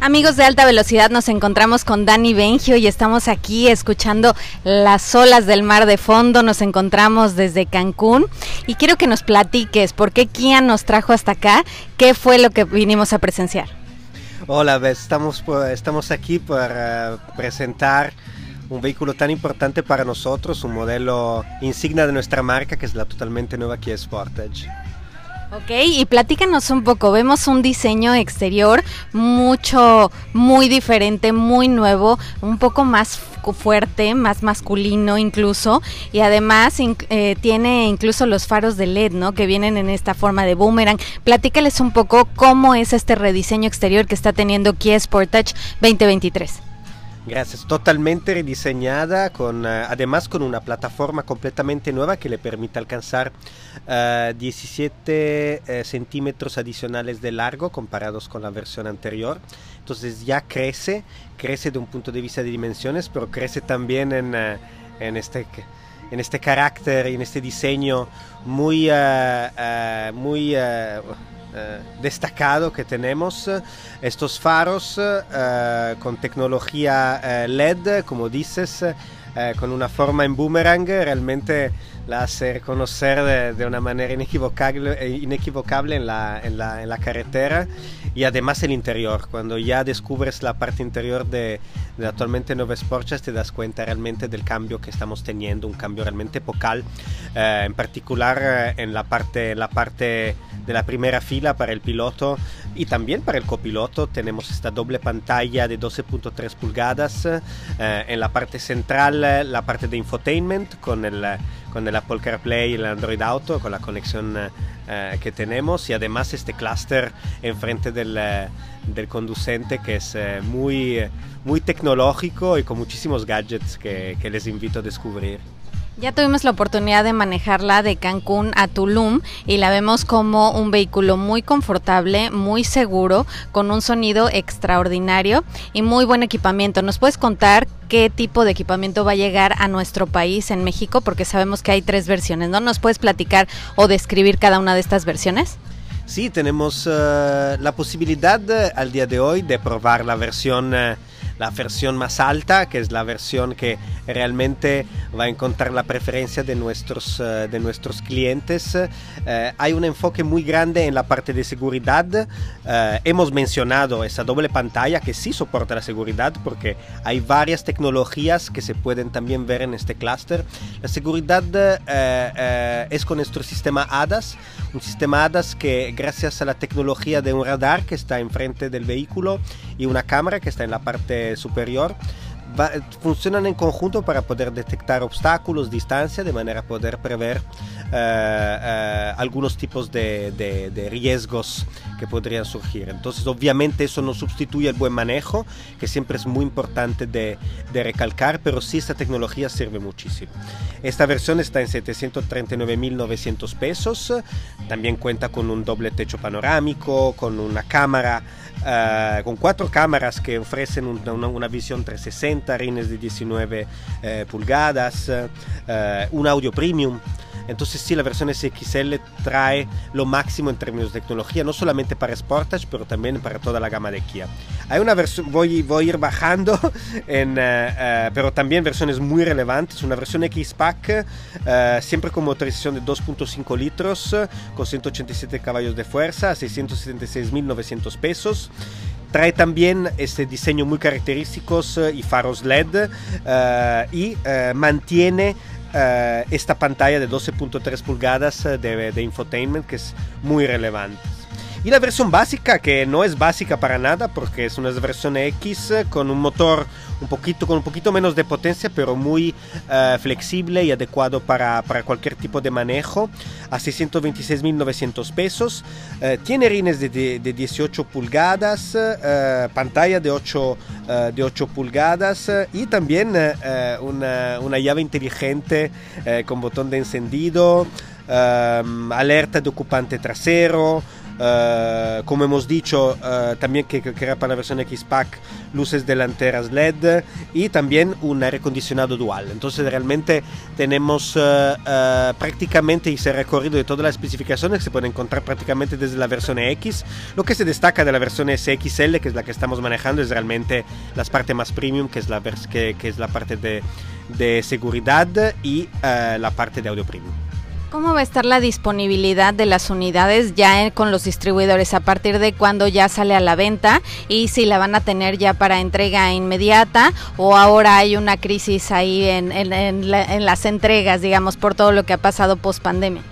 Amigos de alta velocidad, nos encontramos con Dani Bengio y estamos aquí escuchando las olas del mar de fondo. Nos encontramos desde Cancún y quiero que nos platiques por qué Kia nos trajo hasta acá, qué fue lo que vinimos a presenciar. Hola, estamos, estamos aquí para presentar un vehículo tan importante para nosotros, un modelo insignia de nuestra marca que es la totalmente nueva Kia Sportage. Ok, y platícanos un poco, vemos un diseño exterior mucho, muy diferente, muy nuevo, un poco más fuerte, más masculino incluso, y además eh, tiene incluso los faros de LED, ¿no? Que vienen en esta forma de boomerang. Platícales un poco cómo es este rediseño exterior que está teniendo Kia Sportage 2023. Gracias, totalmente rediseñada, con, uh, además con una plataforma completamente nueva que le permite alcanzar uh, 17 uh, centímetros adicionales de largo comparados con la versión anterior. Entonces ya crece, crece de un punto de vista de dimensiones, pero crece también en, en este en este carácter en este diseño muy, muy eh, destacado que tenemos. Estos faros eh, con tecnología eh, LED, como dices, con una forma en boomerang, realmente la hace reconocer de, de una manera inequivocable, inequivocable en, la, en, la, en, la, carretera y además el interior. Cuando ya descubres la parte interior de, de actualmente Nova Sportchas te das cuenta realmente del cambio que estamos teniendo, un cambio realmente epocal, eh, en particular eh, en la parte, la parte de la primera fila para el piloto y también para el copiloto tenemos esta doble pantalla de 12.3 pulgadas eh, en la parte central la parte de infotainment con el con el Apple CarPlay y el Android Auto, con la conexión eh, que tenemos y además este clúster enfrente del, eh, del, conducente que es eh, muy, muy tecnológico y con muchísimos gadgets que, que les invito a descubrir. Ya tuvimos la oportunidad de manejarla de Cancún a Tulum y la vemos como un vehículo muy confortable, muy seguro, con un sonido extraordinario y muy buen equipamiento. ¿Nos puedes contar qué tipo de equipamiento va a llegar a nuestro país en México? Porque sabemos que hay tres versiones, ¿no? ¿Nos puedes platicar o describir cada una de estas versiones? Sí, tenemos uh, la posibilidad uh, al día de hoy de probar la versión uh, la versión más alta, que es la versión que realmente va a encontrar la preferencia de nuestros, eh, de nuestros clientes. Eh, hay un enfoque muy grande en la parte de seguridad. Eh, hemos mencionado esa doble pantalla que sí soporta la seguridad porque hay varias tecnologías que se pueden también ver en este clúster. La seguridad es con nuestro sistema ADAS, un sistema ADAS que gracias a la tecnología de un radar que está enfrente del vehículo y una cámara que está en la parte superior, funcionan en conjunto para poder detectar obstáculos, distancia, de manera a poder prever eh, eh, algunos tipos de, riesgos que podrían surgir. Entonces, obviamente eso no sustituye el buen manejo, que siempre es muy importante de, recalcar, pero sí esta tecnología sirve muchísimo. Esta versión está en 739.900 pesos, también cuenta con un doble techo panorámico, con una cámara Uh, con cuatro cámaras que ofrecen una, una, una visión 360, rines de 19 eh, pulgadas, uh, un audio premium entonces sí, la versión SXL trae lo máximo en términos de tecnología, no solamente para Sportage, pero también para toda la gama de Kia. Hay una versión, voy, voy a ir bajando, en, eh, eh, pero también versiones muy relevantes. Una versión X-Pack, eh, siempre con motorización de 2.5 litros, con 187 caballos de fuerza, a 676.900 pesos. Trae también este diseño muy característicos y faros LED y mantiene uh, esta pantalla de 12.3 pulgadas eh, de infotainment que es muy relevante. Y la versión básica, que no es básica para nada, porque es una versión X eh, con un motor un poquito, con un poquito menos de potencia, pero muy uh, flexible y adecuado para, para, cualquier tipo de manejo, a 626.900 pesos. Uh, tiene rines de, de, de 18 pulgadas, uh, pantalla de 8, de 8 pulgadas y también una, una, llave inteligente con botón de encendido, alerta de ocupante trasero. Uh, como hemos dicho, uh, también que, que, era para la versión X-Pack, luces delanteras LED y también un aire acondicionado dual. Entonces realmente tenemos uh, prácticamente ese recorrido de todas las especificaciones que se pueden encontrar prácticamente desde la versión X. Lo que se destaca de la versión SXL, que es la que estamos manejando, es realmente la parte más premium, que es la, que, que es la parte de, de seguridad y la parte de audio premium. ¿Cómo va a estar la disponibilidad de las unidades ya con los distribuidores a partir de cuando ya sale a la venta y si la van a tener ya para entrega inmediata o ahora hay una crisis ahí en, en, en, la, en las entregas, digamos, por todo lo que ha pasado post pandemia?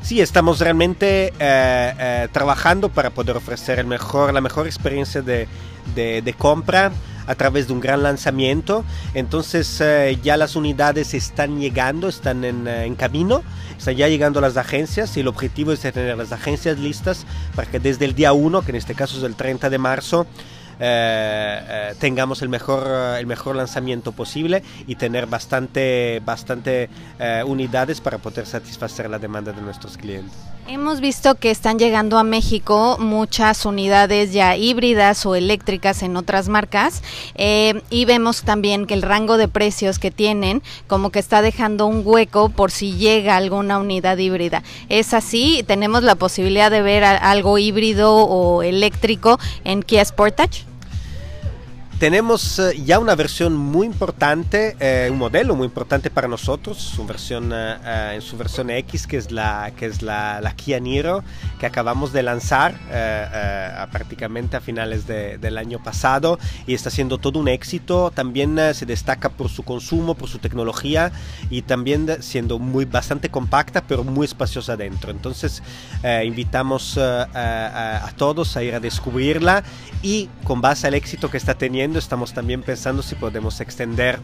Sí, estamos realmente eh, eh, trabajando para poder ofrecer el mejor, la mejor experiencia de, de compra a través de un gran lanzamiento. Entonces eh, ya las unidades están llegando, están en, eh, en, camino, están ya llegando las agencias y el objetivo es tener las agencias listas para que desde el día 1, que en este caso es el 30 de marzo, eh, eh, tengamos el mejor, el mejor lanzamiento posible y tener bastante, bastante eh, unidades para poder satisfacer la demanda de nuestros clientes. Hemos visto que están llegando a México muchas unidades ya híbridas o eléctricas en otras marcas eh, y vemos también que el rango de precios que tienen como que está dejando un hueco por si llega alguna unidad híbrida. ¿Es así? ¿Tenemos la posibilidad de ver algo híbrido o eléctrico en Kia Sportage? Tenemos uh, ya una versión muy importante, eh, un modelo muy importante para nosotros, su versión, uh, en su versión X, que es la, que es la, la Kia Niro, que acabamos de lanzar uh, prácticamente a finales de, del año pasado y está siendo todo un éxito. También se destaca por su consumo, por su tecnología y también siendo muy bastante compacta, pero muy espaciosa dentro. Entonces invitamos a todos a ir a descubrirla y con base al éxito que está teniendo, estamos también pensando si podemos extender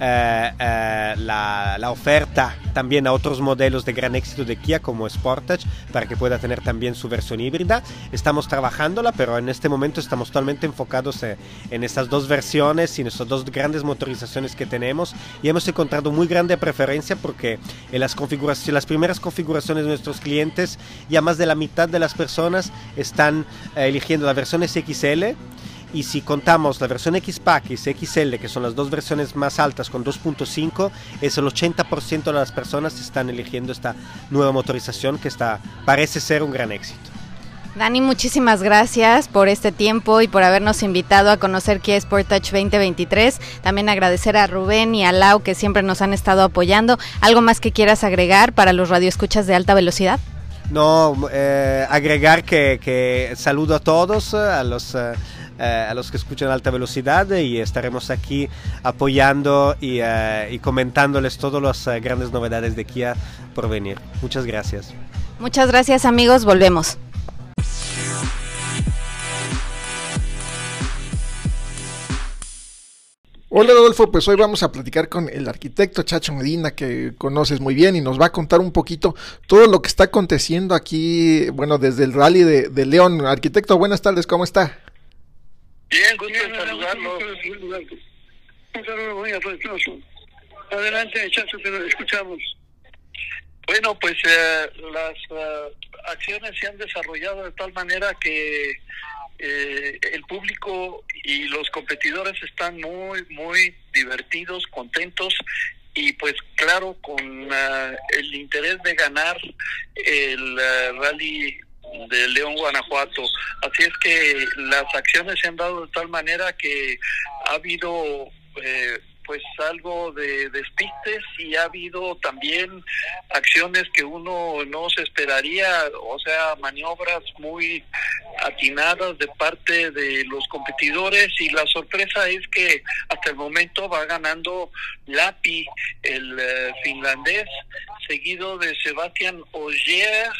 eh, eh, la, la, oferta también a otros modelos de gran éxito de Kia como Sportage para que pueda tener también su versión híbrida. Estamos trabajándola, pero en este momento estamos totalmente enfocados en, en estas dos versiones y en estas dos grandes motorizaciones que tenemos y hemos encontrado muy grande preferencia porque en las configuraciones, las primeras configuraciones de nuestros clientes ya más de la mitad de las personas están eh, eligiendo la versión SXL y si contamos la versión X-Pack y XL, que son las dos versiones más altas con 2.5, es el 80% de las personas están eligiendo esta nueva motorización que está, parece ser un gran éxito. Dani, muchísimas gracias por este tiempo y por habernos invitado a conocer qué es Portage 2023. También agradecer a Rubén y a Lau que siempre nos han estado apoyando. ¿Algo más que quieras agregar para los radioescuchas de alta velocidad? No, eh, agregar que, que, saludo a todos, a los... Eh, eh, a los que escuchan alta velocidad y estaremos aquí apoyando y, eh, y comentándoles todas las eh, grandes novedades de Kia por venir. Muchas gracias. Muchas gracias amigos, volvemos. Hola Adolfo, pues hoy vamos a platicar con el arquitecto Chacho Medina que conoces muy bien y nos va a contar un poquito todo lo que está aconteciendo aquí, bueno, desde el rally de, de León. Arquitecto, buenas tardes, ¿cómo está? Bien, gusto en saludarlo. Un saludo muy afectuoso. Adelante, Chacho, que nos escuchamos. Bueno, pues eh, las uh, acciones se han desarrollado de tal manera que eh, el público y los competidores están muy, muy divertidos, contentos y pues claro, con uh, el interés de ganar el uh, rally de León, Guanajuato. Así es que las acciones se han dado de tal manera que ha habido eh, pues algo de despistes y ha habido también acciones que uno no se esperaría, o sea, maniobras muy atinadas de parte de los competidores y la sorpresa es que hasta el momento va ganando Lapi, el uh, finlandés, seguido de Sebastián Ogier,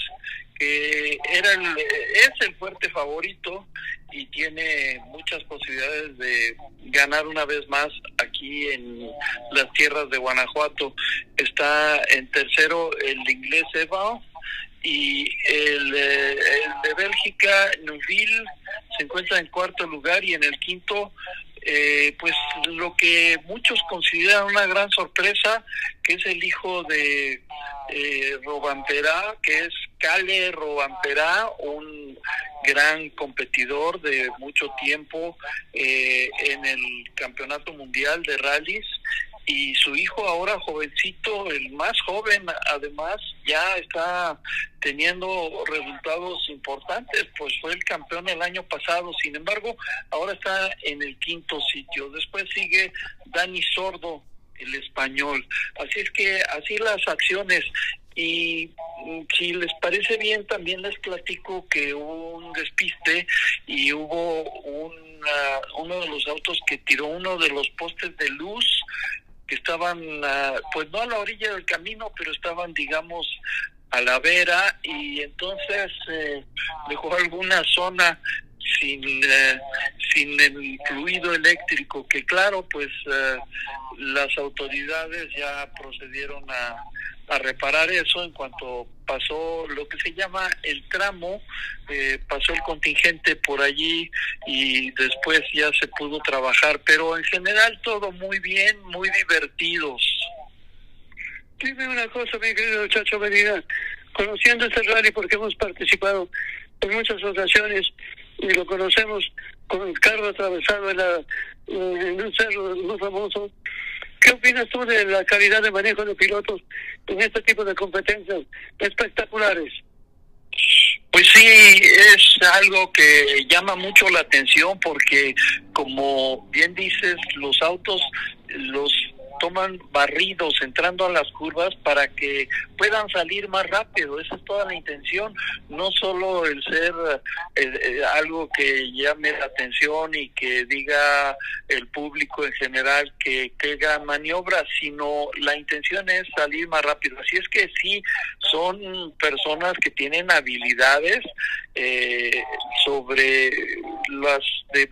era el, es el fuerte favorito y tiene muchas posibilidades de ganar una vez más aquí en las tierras de Guanajuato. Está en tercero el inglés Eva y el, el de Bélgica, Neuville, se encuentra en cuarto lugar y en el quinto eh, pues lo que muchos consideran una gran sorpresa, que es el hijo de eh, que es Cale Robamperá, un gran competidor de mucho tiempo eh, en el Campeonato Mundial de Rallys y su hijo ahora jovencito, el más joven además, ya está teniendo resultados importantes, pues fue el campeón el año pasado, sin embargo, ahora está en el quinto sitio. Después sigue Dani Sordo, el español. Así es que así las acciones. Y si les parece bien, también les platico que hubo un despiste y hubo una, uno de los autos que tiró uno de los postes de luz estaban, uh, pues no a la orilla del camino, pero estaban, digamos, a la vera y entonces eh, dejó alguna zona sin eh, sin el fluido eléctrico que claro pues eh, las autoridades ya procedieron a, a reparar eso en cuanto pasó lo que se llama el tramo, eh, pasó el contingente por allí y después ya se pudo trabajar, pero en general todo muy bien, muy divertidos. Dime una cosa, mi querido Chacho Medina, conociendo este rally porque hemos participado en muchas ocasiones y lo conocemos con el carro atravesado en, la, en un cerro muy famoso, ¿Qué opinas tú de la calidad de manejo de pilotos en este tipo de competencias espectaculares? Pues sí, es algo que llama mucho la atención porque, como bien dices, los autos los toman barridos entrando a las curvas para que puedan salir más rápido. Esa es toda la intención, no solo el ser eh, eh, algo que llame la atención y que diga el público en general que, que haga maniobras, sino la intención es salir más rápido. Así es que sí, son personas que tienen habilidades eh, sobre las de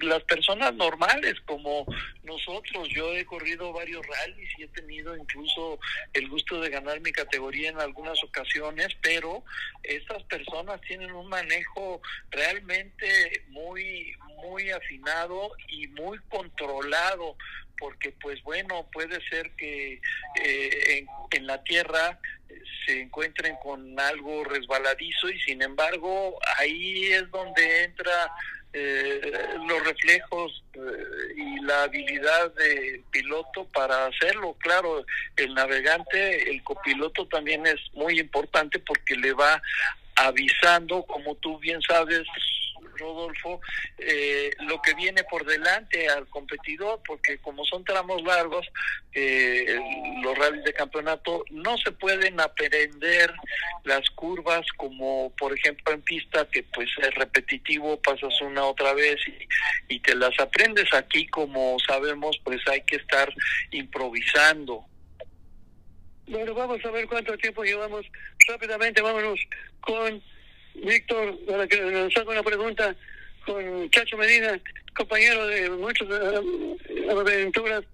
las personas normales como nosotros. Yo he corrido varios rallies y he tenido incluso el gusto de ganar mi categoría en algunas ocasiones, pero estas personas tienen un manejo realmente muy muy afinado y muy controlado porque pues bueno puede ser que eh, en, en la tierra se encuentren con algo resbaladizo y sin embargo ahí es donde entra eh, los reflejos eh, y la habilidad del piloto para hacerlo. Claro, el navegante, el copiloto también es muy importante porque le va avisando, como tú bien sabes, Rodolfo, eh, lo que viene por delante al competidor, porque como son tramos largos, eh, los rallies de campeonato no se pueden aprender las curvas como por ejemplo en pista que pues es repetitivo, pasas una otra vez y, y te las aprendes aquí como sabemos pues hay que estar improvisando. Bueno, vamos a ver cuánto tiempo llevamos. Rápidamente, vámonos con Víctor, para que nos haga una pregunta con Chacho Medina, compañero de muchas eh, aventuras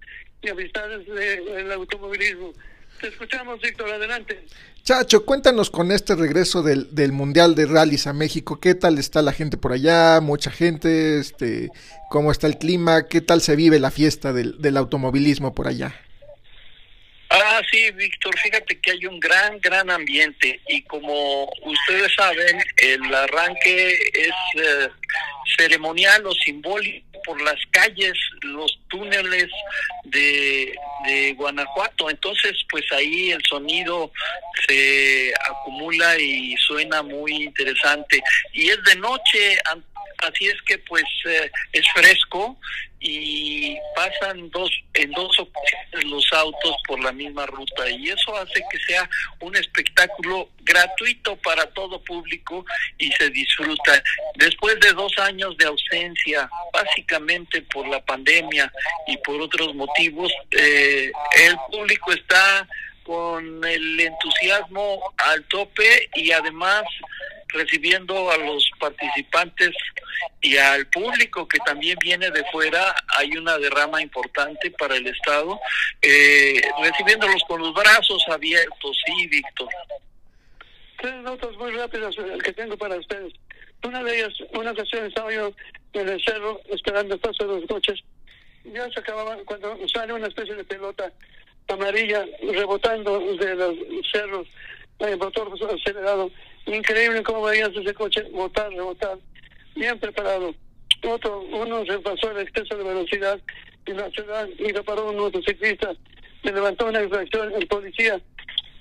y amistades del automovilismo. Te escuchamos, Víctor, adelante. Chacho, cuéntanos con este regreso del, del Mundial de Rallys a México, ¿qué tal está la gente por allá? Mucha gente, este, ¿cómo está el clima? ¿Qué tal se vive la fiesta del, del automovilismo por allá? Ah, sí, Víctor, fíjate que hay un gran, gran ambiente y como ustedes saben, el arranque es eh, ceremonial o simbólico por las calles, los túneles de, de Guanajuato. Entonces, pues ahí el sonido se acumula y suena muy interesante. Y es de noche, así es que pues eh, es fresco y pasan dos en dos ocasiones los autos por la misma ruta y eso hace que sea un espectáculo gratuito para todo público y se disfruta. Después de dos años de ausencia básicamente por la pandemia y por otros motivos eh, el público está con el entusiasmo al tope y además recibiendo a los participantes y al público que también viene de fuera, hay una derrama importante para el Estado, eh, recibiéndolos con los brazos abiertos, sí, Víctor. Tres notas muy rápidas eh, que tengo para ustedes. Una de ellas, una ocasión estaba yo en el cerro esperando el paso de los coches. Ya se acababa cuando sale una especie de pelota amarilla rebotando de los cerros, el motor acelerado Increíble cómo veías ese coche botar, rebotar, bien preparado. Otro, uno se pasó el exceso de velocidad en la ciudad y lo paró un motociclista. Se levantó una infracción el policía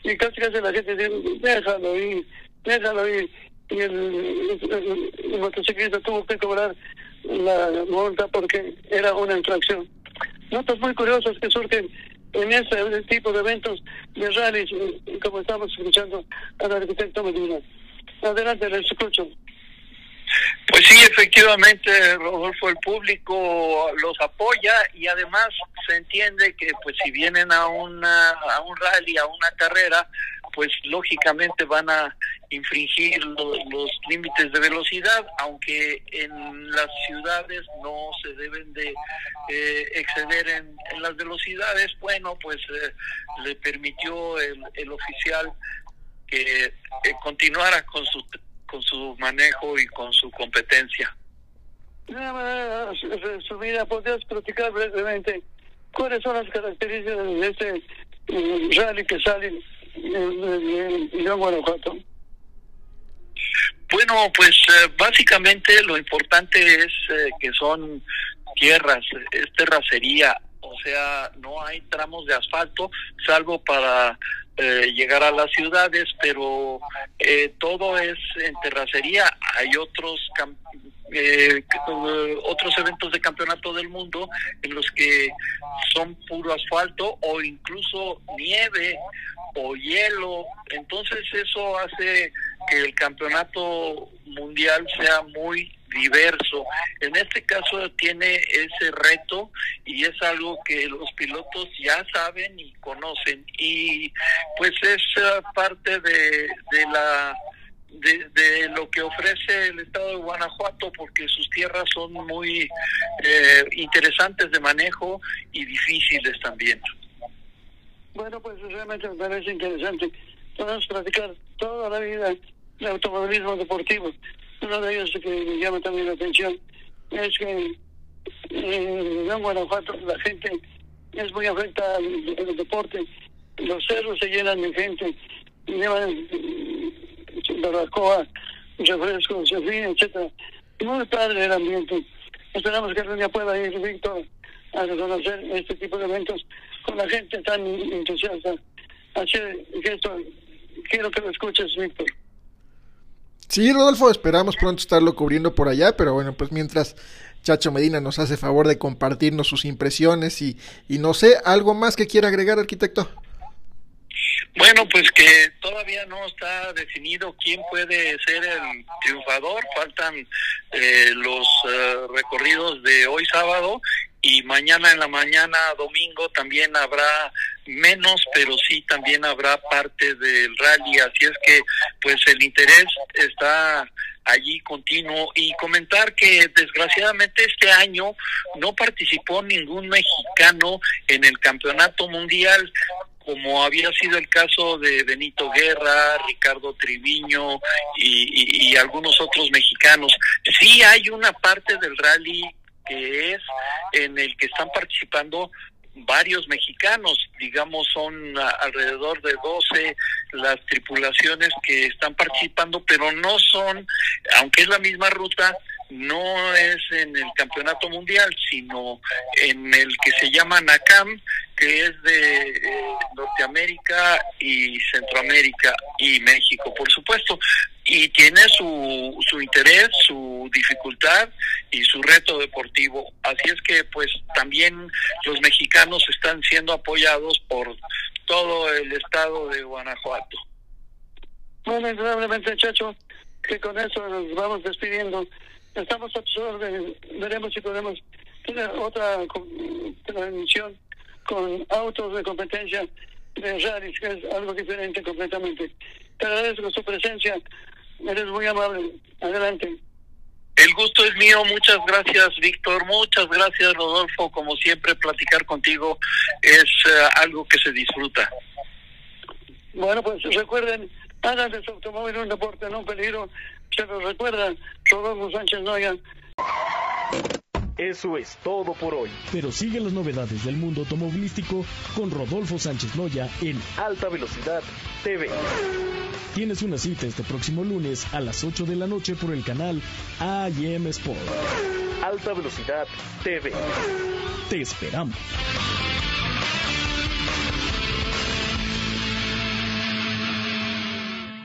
y casi casi la gente dice, déjalo ir, déjalo ir. Y el, el motociclista tuvo que cobrar la multa porque era una infracción. Notas muy curiosas que surgen en ese tipo de eventos de rallies, como estamos escuchando al arquitecto Medina. Adelante, les escucho. Pues sí, efectivamente, Rodolfo, el público los apoya y además se entiende que pues si vienen a una a un rally, a una carrera, pues lógicamente van a infringir los límites de velocidad, aunque en las ciudades no se deben de eh, exceder en, las velocidades. Bueno, pues eh, le permitió el, el oficial que eh, continuara con su con su manejo y con su competencia. Nada su vida, ¿podrías platicar brevemente cuáles son las características de este rally que sale Guanajuato? Bueno, pues eh, básicamente lo importante es eh, que son tierras, es terracería, o sea, no hay tramos de asfalto, salvo para eh, llegar a las ciudades, pero eh, todo es en terracería. Hay otros eh, otros eventos de campeonato del mundo en los que son puro asfalto o incluso nieve o hielo. Entonces eso hace que el campeonato mundial sea muy diverso. En este caso tiene ese reto y es algo que los pilotos ya saben y conocen y pues es eh, parte de, de la de, lo que ofrece el estado de Guanajuato porque sus tierras son muy eh, interesantes de manejo y difíciles también. Bueno, pues realmente me parece interesante. Podemos platicar toda la vida de automovilismo deportivo. Uno de ellos que me llama también la atención es que en Guanajuato la gente es muy afecta al, deporte. Los cerros se llenan de gente, llevan barbacoa, refrescos, en fin, etcétera. Muy padre el ambiente. Esperamos que algún día pueda ir Víctor a reconocer este tipo de eventos con la gente tan entusiasta. Así que esto, quiero que lo escuches, Víctor. Sí, Rodolfo, esperamos pronto estarlo cubriendo por allá, pero bueno, pues mientras Chacho Medina nos hace favor de compartirnos sus impresiones y, y no sé, ¿algo más que quiera agregar, arquitecto? Bueno, pues que todavía no está definido quién puede ser el triunfador. Faltan eh, los eh, recorridos de hoy sábado y mañana en la mañana, domingo, también habrá menos, pero sí también habrá parte del rally. Así es que, pues el interés está allí continuo y comentar que desgraciadamente este año no participó ningún mexicano en el campeonato mundial como había sido el caso de Benito Guerra, Ricardo Triviño y, y, algunos otros mexicanos. Sí hay una parte del rally que es en el que están participando varios mexicanos, digamos son alrededor de 12 las tripulaciones que están participando, pero no son, aunque es la misma ruta, no es en el campeonato mundial, sino en el que se llama NACAM, que es de eh, Norteamérica y Centroamérica y México, por supuesto, y tiene su, su interés, su dificultad y su reto deportivo. Así es que pues también los mexicanos están siendo apoyados por todo el estado de Guanajuato. Bueno, indudablemente, Chacho, que con eso nos vamos despidiendo. Estamos a. Veremos si podemos tener otra transmisión con autos de competencia de rallies, que es algo diferente completamente. Te agradezco su presencia. Eres muy amable. Adelante. El gusto es mío, muchas gracias Víctor, muchas gracias Rodolfo, como siempre platicar contigo es uh, algo que se disfruta. Bueno, pues recuerden, hagan de su automóvil un deporte, no un peligro, se lo recuerdan, Rodolfo Sánchez Noya. Eso es todo por hoy. Pero sigue las novedades del mundo automovilístico con Rodolfo Sánchez Noya en Alta Velocidad TV. Tienes una cita este próximo lunes a las 8 de la noche por el canal AM Sport. Alta Velocidad TV. Te esperamos.